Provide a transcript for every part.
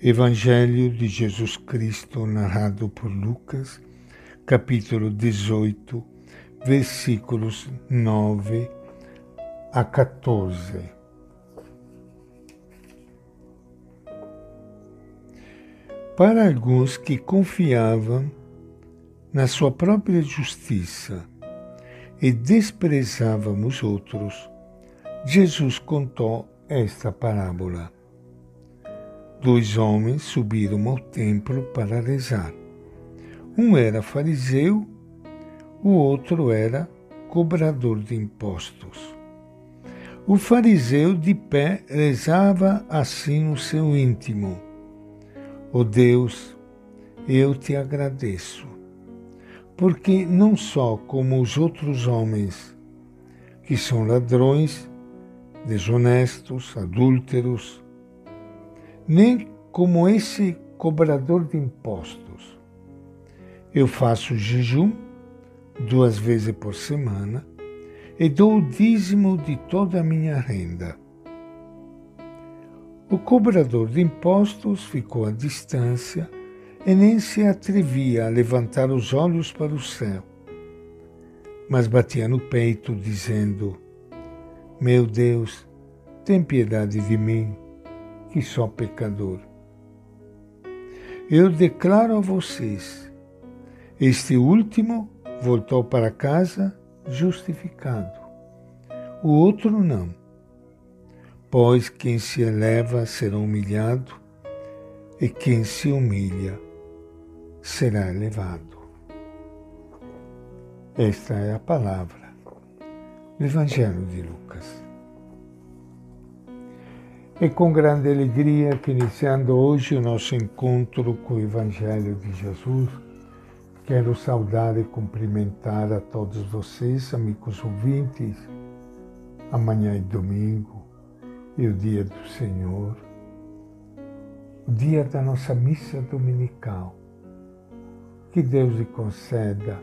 Evangelho de Jesus Cristo narrado por Lucas, capítulo 18, versículos 9 a 14. Para alguns que confiavam na sua própria justiça e desprezavam os outros, Jesus contou esta parábola dois homens subiram ao templo para rezar. Um era fariseu, o outro era cobrador de impostos. O fariseu de pé rezava assim no seu íntimo: Ó oh Deus, eu te agradeço, porque não só como os outros homens, que são ladrões, desonestos, adúlteros, nem como esse cobrador de impostos. Eu faço jejum duas vezes por semana e dou o dízimo de toda a minha renda. O cobrador de impostos ficou à distância e nem se atrevia a levantar os olhos para o céu, mas batia no peito, dizendo: Meu Deus, tem piedade de mim que sou pecador. Eu declaro a vocês: este último voltou para casa justificado, o outro não. Pois quem se eleva será humilhado, e quem se humilha será elevado. Esta é a palavra do Evangelho de Lucas. É com grande alegria que iniciando hoje o nosso encontro com o Evangelho de Jesus, quero saudar e cumprimentar a todos vocês, amigos ouvintes. Amanhã é domingo e o dia do Senhor, o dia da nossa missa dominical. Que Deus lhe conceda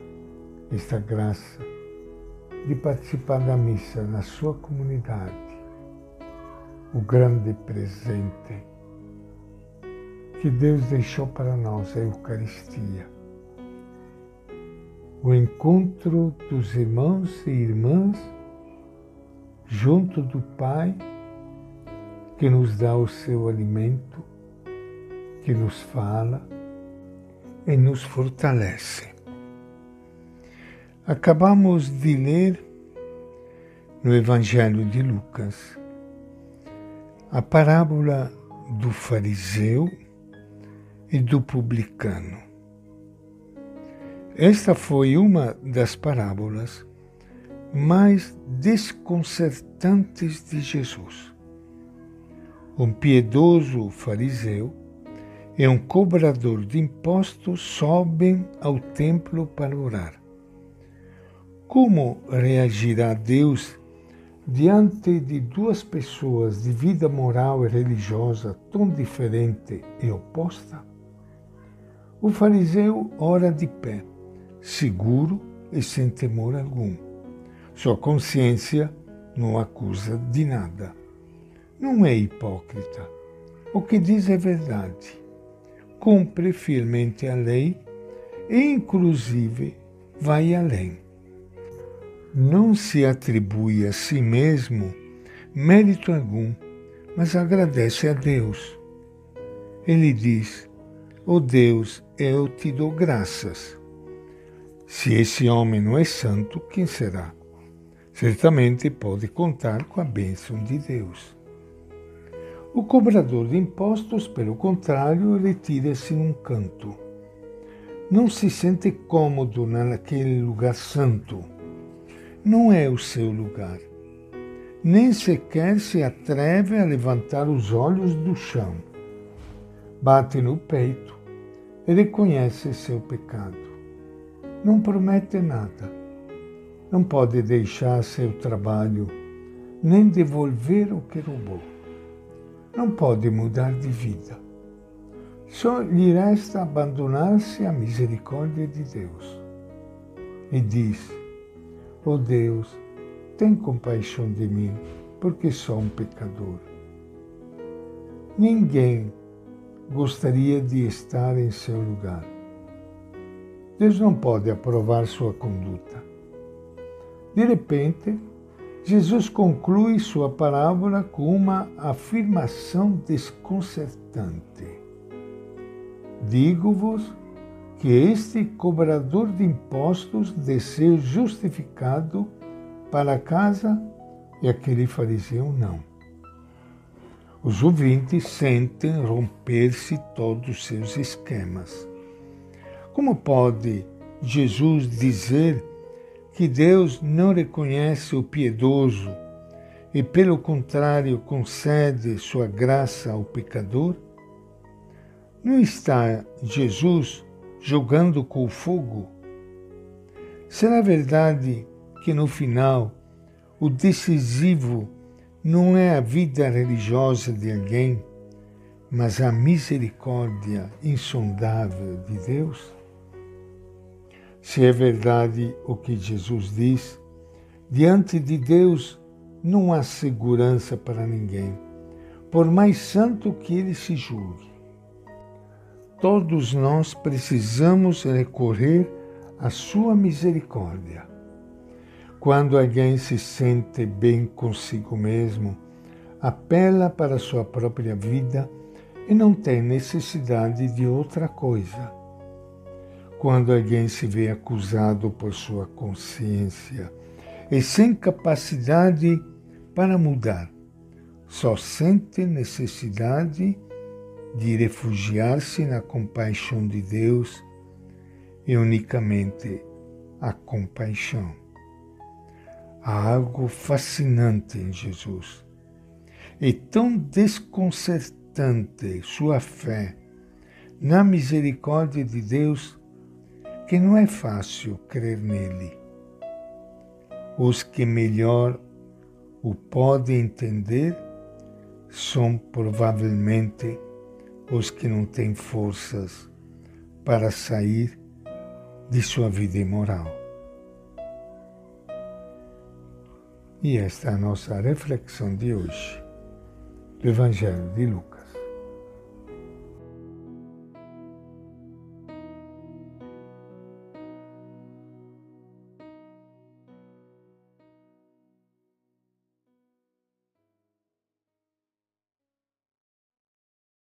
esta graça de participar da missa na sua comunidade o grande presente que Deus deixou para nós, a Eucaristia. O encontro dos irmãos e irmãs junto do Pai, que nos dá o seu alimento, que nos fala e nos fortalece. Acabamos de ler no Evangelho de Lucas a parábola do fariseu e do publicano. Esta foi uma das parábolas mais desconcertantes de Jesus. Um piedoso fariseu e um cobrador de impostos sobem ao templo para orar. Como reagirá Deus diante de duas pessoas de vida moral e religiosa tão diferente e oposta? O fariseu ora de pé, seguro e sem temor algum. Sua consciência não acusa de nada. Não é hipócrita. O que diz é verdade. Cumpre fielmente a lei e, inclusive, vai além não se atribui a si mesmo mérito algum, mas agradece a Deus. Ele diz: Ó oh Deus, eu te dou graças. Se esse homem não é santo, quem será? Certamente pode contar com a bênção de Deus. O cobrador de impostos, pelo contrário, retira-se num canto. Não se sente cômodo naquele lugar santo não é o seu lugar. Nem sequer se atreve a levantar os olhos do chão. Bate no peito e reconhece seu pecado. Não promete nada. Não pode deixar seu trabalho, nem devolver o que roubou. Não pode mudar de vida. Só lhe resta abandonar-se à misericórdia de Deus. E diz: Oh Deus, tem compaixão de mim, porque sou um pecador. Ninguém gostaria de estar em seu lugar. Deus não pode aprovar sua conduta. De repente, Jesus conclui sua parábola com uma afirmação desconcertante. Digo-vos que este cobrador de impostos de ser justificado para casa e aquele fariseu não. Os ouvintes sentem romper-se todos os seus esquemas. Como pode Jesus dizer que Deus não reconhece o piedoso e, pelo contrário, concede sua graça ao pecador? Não está Jesus jogando com o fogo? Será verdade que no final o decisivo não é a vida religiosa de alguém, mas a misericórdia insondável de Deus? Se é verdade o que Jesus diz, diante de Deus não há segurança para ninguém, por mais santo que ele se julgue. Todos nós precisamos recorrer à sua misericórdia quando alguém se sente bem consigo mesmo, apela para a sua própria vida e não tem necessidade de outra coisa. Quando alguém se vê acusado por sua consciência e sem capacidade para mudar, só sente necessidade de refugiar-se na compaixão de Deus e unicamente a compaixão. Há algo fascinante em Jesus. E tão desconcertante sua fé na misericórdia de Deus que não é fácil crer nele. Os que melhor o podem entender são provavelmente os que não têm forças para sair de sua vida imoral. E esta é a nossa reflexão de hoje do Evangelho de Lucas.